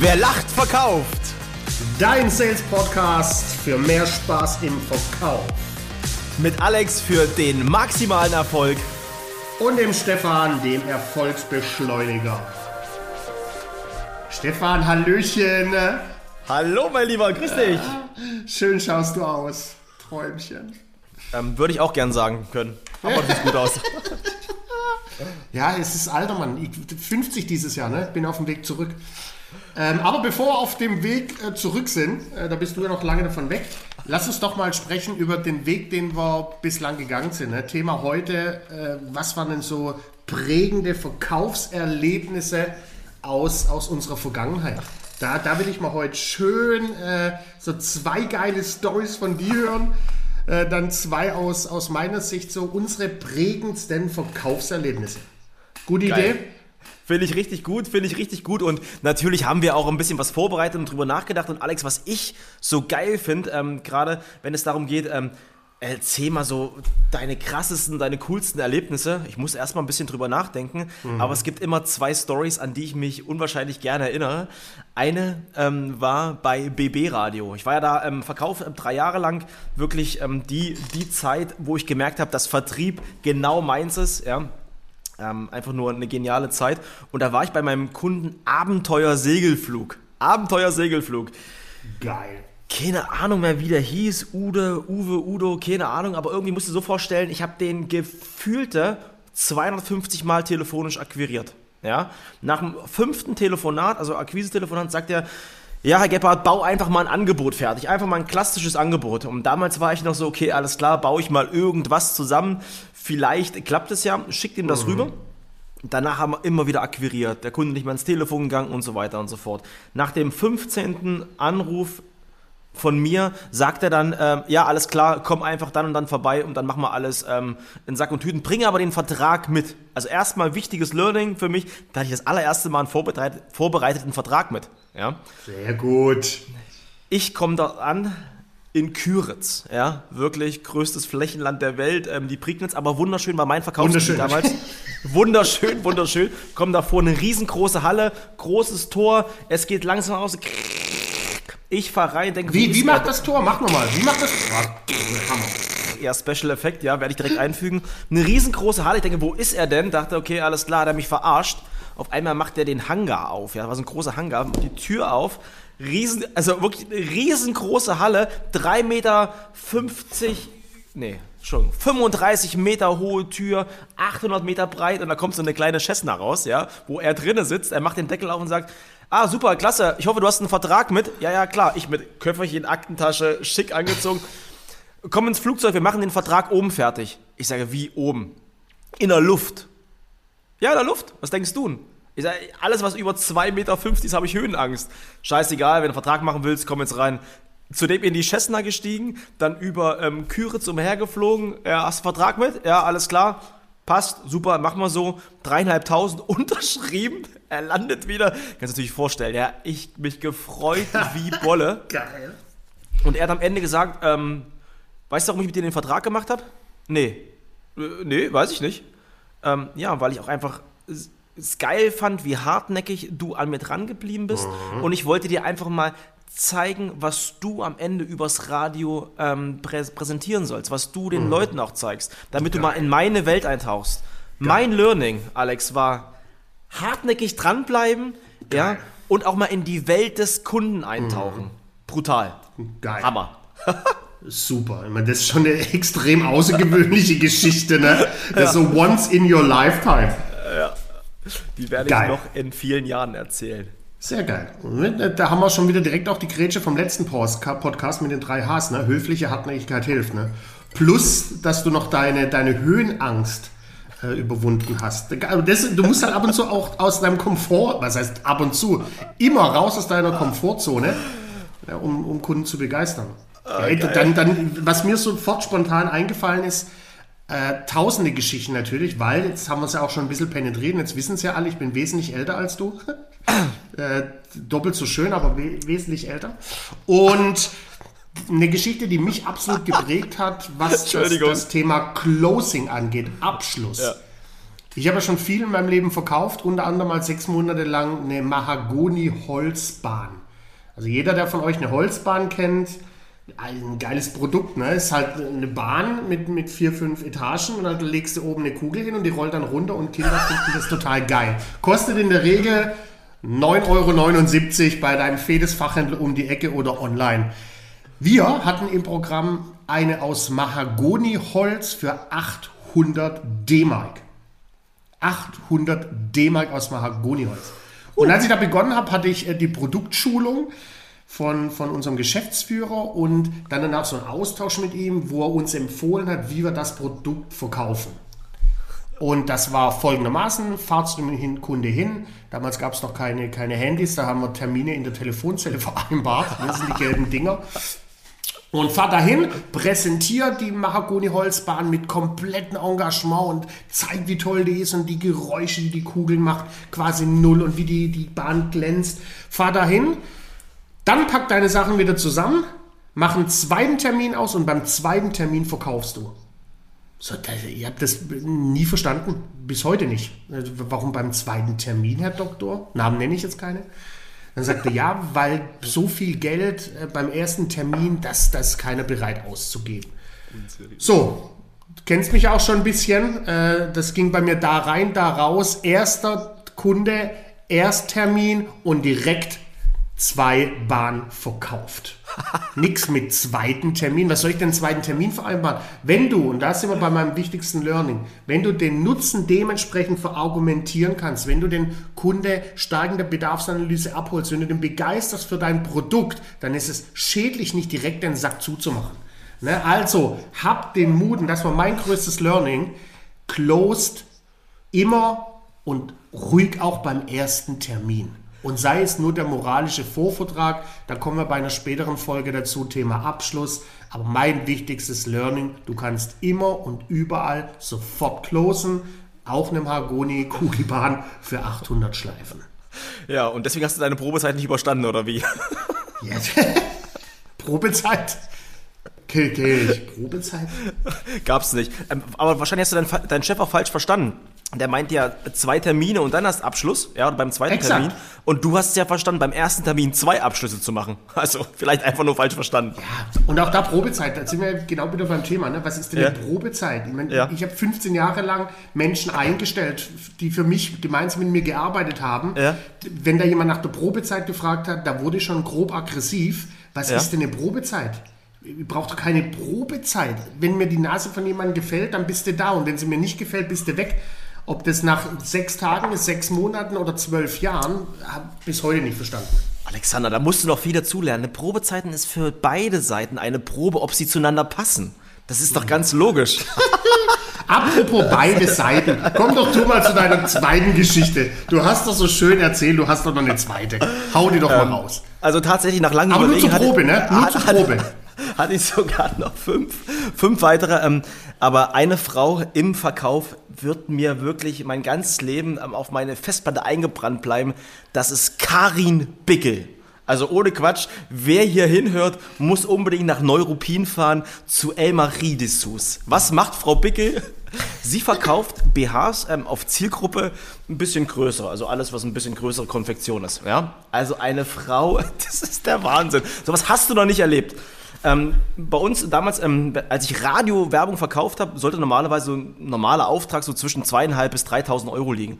Wer lacht, verkauft. Dein Sales Podcast für mehr Spaß im Verkauf. Mit Alex für den maximalen Erfolg. Und dem Stefan, dem Erfolgsbeschleuniger. Stefan, Hallöchen. Hallo, mein Lieber, grüß dich. Schön schaust du aus. Träumchen. Ähm, Würde ich auch gern sagen können. Aber du siehst gut aus. Ja, es ist alter Mann. Ich, 50 dieses Jahr, ne? Bin auf dem Weg zurück. Ähm, aber bevor wir auf dem Weg äh, zurück sind, äh, da bist du ja noch lange davon weg, lass uns doch mal sprechen über den Weg, den wir bislang gegangen sind. Ne? Thema heute, äh, was waren denn so prägende Verkaufserlebnisse aus, aus unserer Vergangenheit? Da, da will ich mal heute schön äh, so zwei geile Stories von dir hören. Äh, dann zwei aus, aus meiner Sicht so unsere prägendsten Verkaufserlebnisse. Gute Geil. Idee? Finde ich richtig gut, finde ich richtig gut. Und natürlich haben wir auch ein bisschen was vorbereitet und drüber nachgedacht. Und Alex, was ich so geil finde, ähm, gerade wenn es darum geht, ähm, erzähl mal so deine krassesten, deine coolsten Erlebnisse. Ich muss erstmal ein bisschen drüber nachdenken, aber es gibt immer zwei Stories, an die ich mich unwahrscheinlich gerne erinnere. Eine ähm, war bei BB Radio. Ich war ja da im Verkauf äh, drei Jahre lang wirklich ähm, die, die Zeit, wo ich gemerkt habe, dass Vertrieb genau meins ist. Ja. Ähm, einfach nur eine geniale Zeit. Und da war ich bei meinem Kunden Abenteuer Segelflug. Abenteuer Segelflug. Geil. Keine Ahnung mehr, wie der hieß. Ude, Uwe, Udo, keine Ahnung. Aber irgendwie musst du so vorstellen, ich habe den gefühlte 250 Mal telefonisch akquiriert. Ja? Nach dem fünften Telefonat, also Akquise-Telefonat, sagt er, ja, Herr Gebhardt, bau einfach mal ein Angebot fertig. Einfach mal ein klassisches Angebot. Und damals war ich noch so, okay, alles klar, baue ich mal irgendwas zusammen. Vielleicht klappt es ja, schickt ihm das rüber. Danach haben wir immer wieder akquiriert, der Kunde nicht mehr ins Telefon gegangen und so weiter und so fort. Nach dem 15. Anruf von mir sagt er dann, ähm, ja, alles klar, komm einfach dann und dann vorbei und dann machen wir alles ähm, in Sack und Tüten. Bringe aber den Vertrag mit. Also erstmal wichtiges Learning für mich, da hatte ich das allererste Mal einen vorbereit vorbereiteten Vertrag mit. Ja. Sehr gut. Ich komme dort an in Küritz, ja, wirklich größtes Flächenland der Welt, ähm, die Prignitz, aber wunderschön war mein Verkaufsgebiet damals. wunderschön, wunderschön. Kommen davor eine riesengroße Halle, großes Tor, es geht langsam aus. Ich fahre rein, denke, Wie, wie macht das Tor? Mach nochmal. Wie macht das Tor? Hammer. Ja, Special Effekt, ja, werde ich direkt einfügen. Eine riesengroße Halle, ich denke, wo ist er denn? Dachte, okay, alles klar, hat er mich verarscht. Auf einmal macht er den Hangar auf, ja, das war so ein großer Hangar, macht die Tür auf. Riesen, also wirklich eine riesengroße Halle, 3,50 Meter, nee, schon 35 Meter hohe Tür, 800 Meter breit und da kommt so eine kleine Cessna raus, ja, wo er drinnen sitzt. Er macht den Deckel auf und sagt, ah, super, klasse, ich hoffe, du hast einen Vertrag mit. Ja, ja, klar, ich mit Köfferchen, Aktentasche, schick angezogen. Komm ins Flugzeug, wir machen den Vertrag oben fertig. Ich sage, wie oben? In der Luft. Ja, in der Luft. Was denkst du? Ich sage, alles, was über 2,50 Meter ist, habe ich Höhenangst. Scheißegal, wenn du einen Vertrag machen willst, komm jetzt rein. Zudem in die Cessna gestiegen, dann über ähm, Küritz umhergeflogen. Ja, hast du einen Vertrag mit? Ja, alles klar. Passt, super, machen wir so. Dreieinhalbtausend unterschrieben. Er landet wieder. Kannst du dir natürlich vorstellen, ja, ich mich gefreut wie Bolle. Geil. Und er hat am Ende gesagt, ähm, weißt du, warum ich mit dir den Vertrag gemacht habe? Nee. Äh, nee, weiß ich nicht. Ähm, ja, weil ich auch einfach es geil fand, wie hartnäckig du an mir dran geblieben bist. Und ich wollte dir einfach mal zeigen, was du am Ende übers Radio ähm, prä präsentieren sollst, was du den Leuten auch zeigst, damit du mal in meine Welt eintauchst. Mein Learning, Alex, war hartnäckig dranbleiben, ja, und auch mal in die Welt des Kunden eintauchen. Brutal. Geil. Hammer. Super. Ich meine, das ist schon eine extrem außergewöhnliche Geschichte, ne? Das ist so once in your lifetime. Die werde Geil. ich noch in vielen Jahren erzählen. Sehr geil. Und Da haben wir schon wieder direkt auch die Grätsche vom letzten Podcast mit den drei Hs, ne? Höfliche Hartnäckigkeit hilft, ne? Plus, dass du noch deine, deine Höhenangst äh, überwunden hast. Also Das, du musst halt ab und zu auch aus deinem Komfort, was heißt ab und zu, immer raus aus deiner Komfortzone, ja, um, um Kunden zu begeistern. Ey, dann, dann, was mir sofort spontan eingefallen ist, äh, tausende Geschichten natürlich, weil jetzt haben wir es ja auch schon ein bisschen penetriert, jetzt wissen es ja alle, ich bin wesentlich älter als du. Äh, doppelt so schön, aber we wesentlich älter. Und eine Geschichte, die mich absolut geprägt hat, was das, das Thema Closing angeht, Abschluss. Ja. Ich habe ja schon viel in meinem Leben verkauft, unter anderem mal sechs Monate lang eine Mahagoni-Holzbahn. Also jeder, der von euch eine Holzbahn kennt, ein geiles Produkt, ne? Ist halt eine Bahn mit, mit vier, fünf Etagen und dann legst du oben eine Kugel hin und die rollt dann runter und Kinder finden das total geil. Kostet in der Regel 9,79 Euro bei deinem Fedes-Fachhändler um die Ecke oder online. Wir hatten im Programm eine aus Mahagoni-Holz für 800 D-Mark. 800 D-Mark aus Mahagoni-Holz. Und als ich da begonnen habe, hatte ich äh, die Produktschulung von, von unserem Geschäftsführer und dann danach so einen Austausch mit ihm, wo er uns empfohlen hat, wie wir das Produkt verkaufen. Und das war folgendermaßen, fahrt zu dem Kunde hin. Damals gab es noch keine, keine Handys, da haben wir Termine in der Telefonzelle vereinbart. Das sind die gelben Dinger. Und fahr dahin, präsentiert die Mahagoni-Holzbahn mit komplettem Engagement und zeigt, wie toll die ist und die Geräusche, die die Kugel macht, quasi null und wie die, die Bahn glänzt. Fahr dahin, dann pack deine Sachen wieder zusammen, mach einen zweiten Termin aus und beim zweiten Termin verkaufst du. So, ihr habt das nie verstanden, bis heute nicht. Also, warum beim zweiten Termin, Herr Doktor? Namen nenne ich jetzt keine. Dann sagte ja, weil so viel Geld äh, beim ersten Termin, dass das keiner bereit auszugeben. So, du kennst mich auch schon ein bisschen. Äh, das ging bei mir da rein, da raus. Erster Kunde, Ersttermin und direkt zwei Bahnen verkauft. Nix mit zweiten Termin. Was soll ich denn zweiten Termin vereinbaren? Wenn du, und da sind wir bei meinem wichtigsten Learning, wenn du den Nutzen dementsprechend verargumentieren kannst, wenn du den Kunde stark in der Bedarfsanalyse abholst, wenn du den begeisterst für dein Produkt, dann ist es schädlich, nicht direkt den Sack zuzumachen. Ne? Also, hab den Mut, und das war mein größtes Learning, closed immer und ruhig auch beim ersten Termin. Und sei es nur der moralische Vorvertrag, da kommen wir bei einer späteren Folge dazu, Thema Abschluss. Aber mein wichtigstes Learning, du kannst immer und überall sofort closen, auf einem Hargoni-Kugelbahn für 800 Schleifen. Ja, und deswegen hast du deine Probezeit nicht überstanden, oder wie? Yes. Probezeit? Kill, kill, Probezeit? Gab's nicht. Ähm, aber wahrscheinlich hast du deinen, deinen Chef auch falsch verstanden der meint ja zwei Termine und dann hast Abschluss, ja, beim zweiten Exakt. Termin. Und du hast es ja verstanden, beim ersten Termin zwei Abschlüsse zu machen. Also vielleicht einfach nur falsch verstanden. Ja, und auch da Probezeit, da sind wir genau wieder beim Thema. Ne? Was ist denn ja. eine Probezeit? Ich, mein, ja. ich habe 15 Jahre lang Menschen eingestellt, die für mich gemeinsam mit mir gearbeitet haben. Ja. Wenn da jemand nach der Probezeit gefragt hat, da wurde schon grob aggressiv. Was ist denn eine Probezeit? Ich brauche doch keine Probezeit. Wenn mir die Nase von jemandem gefällt, dann bist du da. Und wenn sie mir nicht gefällt, bist du weg. Ob das nach sechs Tagen ist, sechs Monaten oder zwölf Jahren, habe ich bis heute nicht verstanden. Alexander, da musst du noch viel dazulernen. Eine Probezeiten ist für beide Seiten eine Probe, ob sie zueinander passen. Das ist doch ganz logisch. Apropos beide Seiten. Komm doch du mal zu deiner zweiten Geschichte. Du hast doch so schön erzählt, du hast doch noch eine zweite. Hau die doch ähm, mal raus. Also tatsächlich nach langem Aber nur zur Probe, ne? Nur zur Probe. Hatte, hatte ich sogar noch fünf, fünf weitere. Ähm, aber eine Frau im Verkauf wird mir wirklich mein ganzes Leben auf meine Festplatte eingebrannt bleiben. Das ist Karin Bickel. Also ohne Quatsch, wer hier hinhört, muss unbedingt nach Neuruppin fahren zu Elmarie Dessous. Was macht Frau Bickel? Sie verkauft BHs ähm, auf Zielgruppe ein bisschen größer, also alles, was ein bisschen größere Konfektion ist. Ja? Also eine Frau, das ist der Wahnsinn. So was hast du noch nicht erlebt. Ähm, bei uns damals, ähm, als ich Radio-Werbung verkauft habe, sollte normalerweise so ein normaler Auftrag so zwischen zweieinhalb bis 3.000 Euro liegen.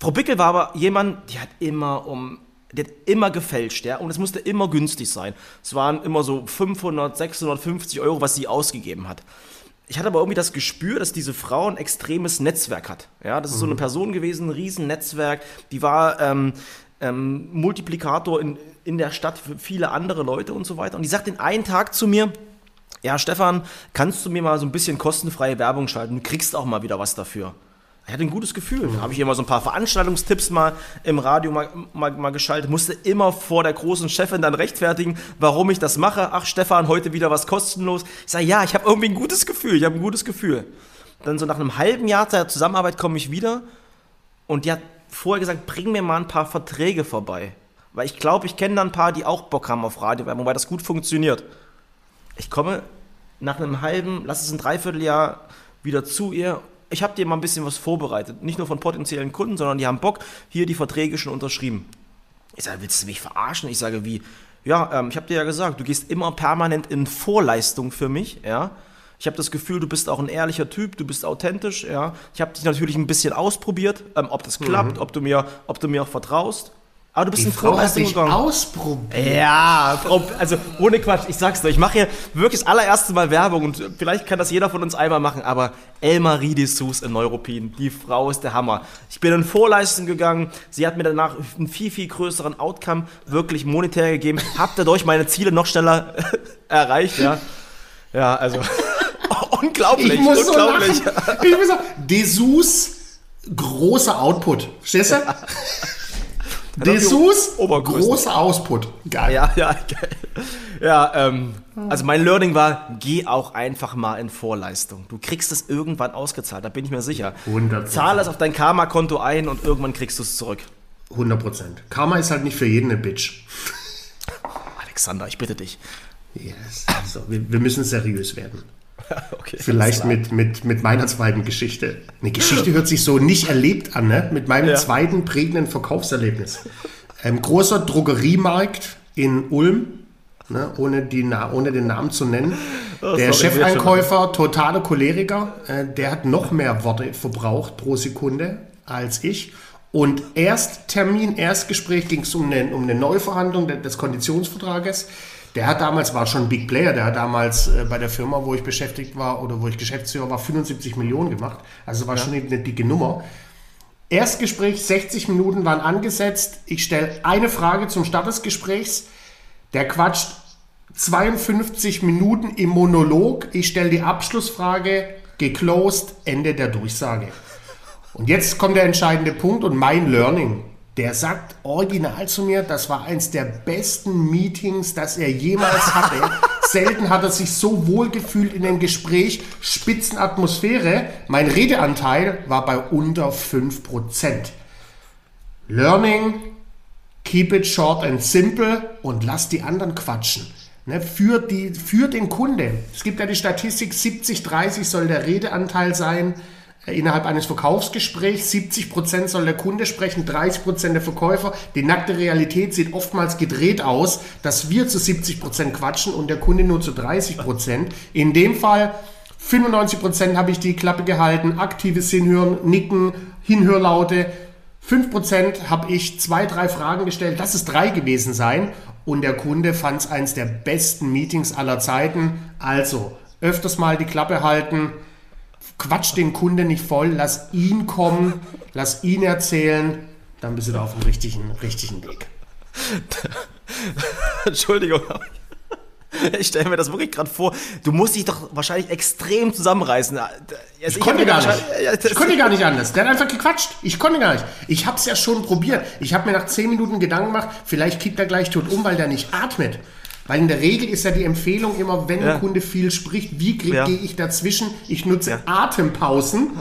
Frau Bickel war aber jemand, die hat immer um die hat immer gefälscht, ja, und es musste immer günstig sein. Es waren immer so 500, 650 Euro, was sie ausgegeben hat. Ich hatte aber irgendwie das Gespür, dass diese Frau ein extremes Netzwerk hat. Ja, das ist mhm. so eine mhm. Person gewesen, ein Riesennetzwerk. Die war ähm, ähm, Multiplikator in, in der Stadt für viele andere Leute und so weiter. Und die sagt den einen Tag zu mir, ja, Stefan, kannst du mir mal so ein bisschen kostenfreie Werbung schalten? Du kriegst auch mal wieder was dafür. Ich hatte ein gutes Gefühl. Mhm. Habe ich immer so ein paar Veranstaltungstipps mal im Radio mal, mal, mal, geschaltet. Musste immer vor der großen Chefin dann rechtfertigen, warum ich das mache. Ach, Stefan, heute wieder was kostenlos. Ich sage, ja, ich habe irgendwie ein gutes Gefühl. Ich habe ein gutes Gefühl. Dann so nach einem halben Jahr der Zusammenarbeit komme ich wieder und die hat vorher gesagt, bring mir mal ein paar Verträge vorbei. Weil ich glaube, ich kenne da ein paar, die auch Bock haben auf Radiowerbung, weil das gut funktioniert. Ich komme nach einem halben, lass es ein Dreivierteljahr wieder zu ihr ich habe dir mal ein bisschen was vorbereitet. Nicht nur von potenziellen Kunden, sondern die haben Bock, hier die Verträge schon unterschrieben. Ich sage, willst du mich verarschen? Ich sage, wie? Ja, ähm, ich habe dir ja gesagt, du gehst immer permanent in Vorleistung für mich, ja. Ich habe das Gefühl, du bist auch ein ehrlicher Typ, du bist authentisch, ja. Ich habe dich natürlich ein bisschen ausprobiert, ähm, ob das klappt, ob, du mir, ob du mir auch vertraust. Aber du bist Die in Frau hat dich ausprobiert. Ja, Frau, also ohne Quatsch, ich sag's dir, ich mache hier wirklich das allererste Mal Werbung und vielleicht kann das jeder von uns einmal machen, aber Elmarie de in Neuruppin, die Frau ist der Hammer. Ich bin in Vorleistung gegangen, sie hat mir danach einen viel, viel größeren Outcome wirklich monetär gegeben, hab dadurch meine Ziele noch schneller erreicht, ja. Ja, also unglaublich, Ich muss so unglaublich. lachen. Ich muss sagen, Dessous, großer Output. Verstehst du? Dessous, Obergrößen. großer Output. Geil. Ja, ja, geil. Ja, ähm, also mein Learning war, geh auch einfach mal in Vorleistung. Du kriegst es irgendwann ausgezahlt, da bin ich mir sicher. 100%. Zahl es auf dein Karma-Konto ein und irgendwann kriegst du es zurück. 100 Prozent. Karma ist halt nicht für jeden eine Bitch. Alexander, ich bitte dich. Yes. So, wir, wir müssen seriös werden. Okay, Vielleicht mit, mit, mit meiner zweiten Geschichte. Eine Geschichte hört sich so nicht erlebt an, ne? Mit meinem Ja. zweiten prägenden Verkaufserlebnis. Ähm, großer Drogeriemarkt in Ulm, ne? ohne, die, Na- ohne den Namen zu nennen. Oh, der Chefeinkäufer, totale Choleriker, äh, der hat noch mehr Worte verbraucht pro Sekunde als ich. Und Ersttermin, Erstgespräch ging es um eine, um eine Neuverhandlung de- des Konditionsvertrages. Der hat damals, war schon ein Big Player, der hat damals äh, bei der Firma, wo ich beschäftigt war oder wo ich Geschäftsführer war, 75 Millionen gemacht. Also war schon eine dicke Nummer. Erstgespräch, 60 Minuten waren angesetzt. Ich stelle eine Frage zum Start des Gesprächs. Der quatscht 52 Minuten im Monolog. Ich stelle die Abschlussfrage, geclosed, Ende der Durchsage. Und jetzt kommt der entscheidende Punkt und mein Learning. Der sagt original zu mir, das war eins der besten Meetings, das er jemals hatte. Selten hat er sich so wohl gefühlt in dem Gespräch. Spitzenatmosphäre. Mein Redeanteil war bei unter 5%. Learning, keep it short and simple und lass die anderen quatschen. Ne, für, die, für den Kunde. Es gibt ja die Statistik, 70-30 soll der Redeanteil sein innerhalb eines Verkaufsgesprächs. 70% soll der Kunde sprechen, 30% der Verkäufer. Die nackte Realität sieht oftmals gedreht aus, dass wir zu 70% quatschen und der Kunde nur zu 30%. In dem Fall 95% habe ich die Klappe gehalten, aktives Hinhören, Nicken, Hinhörlaute. 5% habe ich zwei, drei Fragen gestellt, lass es drei gewesen sein. Und der Kunde fand es eins der besten Meetings aller Zeiten. Also, öfters mal die Klappe halten, quatsch den Kunden nicht voll, lass ihn kommen, lass ihn erzählen, dann bist du da auf dem richtigen, richtigen Weg. Entschuldigung. Ich stelle mir das wirklich gerade vor. Du musst dich doch wahrscheinlich extrem zusammenreißen. Also Ich konnte gar nicht. Ich konnte gar nicht anders. Der hat einfach gequatscht. Ich konnte gar nicht. Ich habe es ja schon probiert. Ich habe mir nach 10 Minuten Gedanken gemacht, vielleicht kippt er gleich tot um, weil der nicht atmet. Weil in der Regel ist ja die Empfehlung immer, wenn Ja. ein Kunde viel spricht, wie Ja. gehe ich dazwischen? Ich nutze Ja. Atempausen.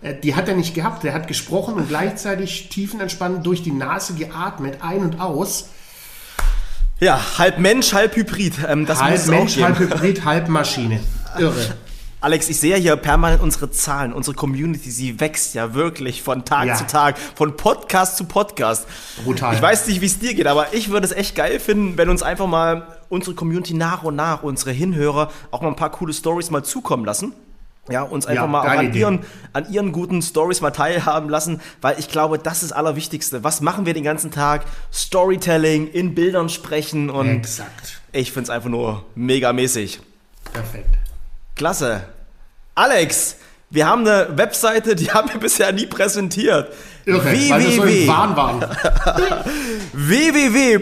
Äh, Die hat er nicht gehabt. Der hat gesprochen und gleichzeitig tiefenentspannt durch die Nase geatmet, ein und aus. Ja, halb Mensch, halb Hybrid. Ähm, das halb Mensch, halb Hybrid, halb Maschine. Irre. Alex, ich sehe hier permanent unsere Zahlen, unsere Community, sie wächst ja wirklich von Tag Ja. zu Tag, von Podcast zu Podcast. Brutal. Ich weiß nicht, wie es dir geht, aber ich würde es echt geil finden, wenn uns einfach mal unsere Community nach und nach, unsere Hinhörer, auch mal ein paar coole Stories mal zukommen lassen. Ja, uns einfach Ja, mal an Idee. ihren, an ihren guten Stories mal teilhaben lassen, weil ich glaube, das ist das Allerwichtigste. Was machen wir den ganzen Tag? Storytelling, in Bildern sprechen und Exakt. ich finde es einfach nur megamäßig. Perfekt. Klasse. Alex, wir haben eine Webseite, die haben wir bisher nie präsentiert. Irre, weil wir so im www. Wahn waren. www.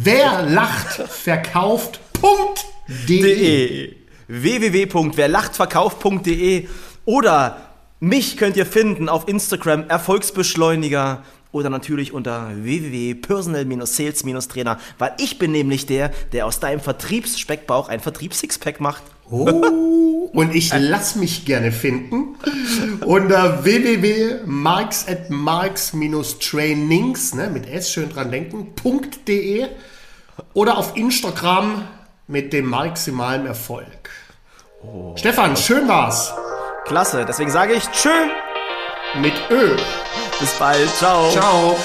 Wer lacht, verkauft. Punkt. De. de. www.werlachtverkauf.de oder mich könnt ihr finden auf Instagram Erfolgsbeschleuniger oder natürlich unter www.personal-sales-trainer, weil ich bin nämlich der, der aus deinem Vertriebsspeckbauch ein Vertriebssixpack macht. Oh, und ich lass mich gerne finden unter www.marks at marks-trainings, ne, mit S schön dran denken, .de oder auf Instagram mit dem maximalen Erfolg. Stefan, schön war's. Klasse, deswegen sage ich Tschö, Mit Ö. bis bald, ciao. Ciao.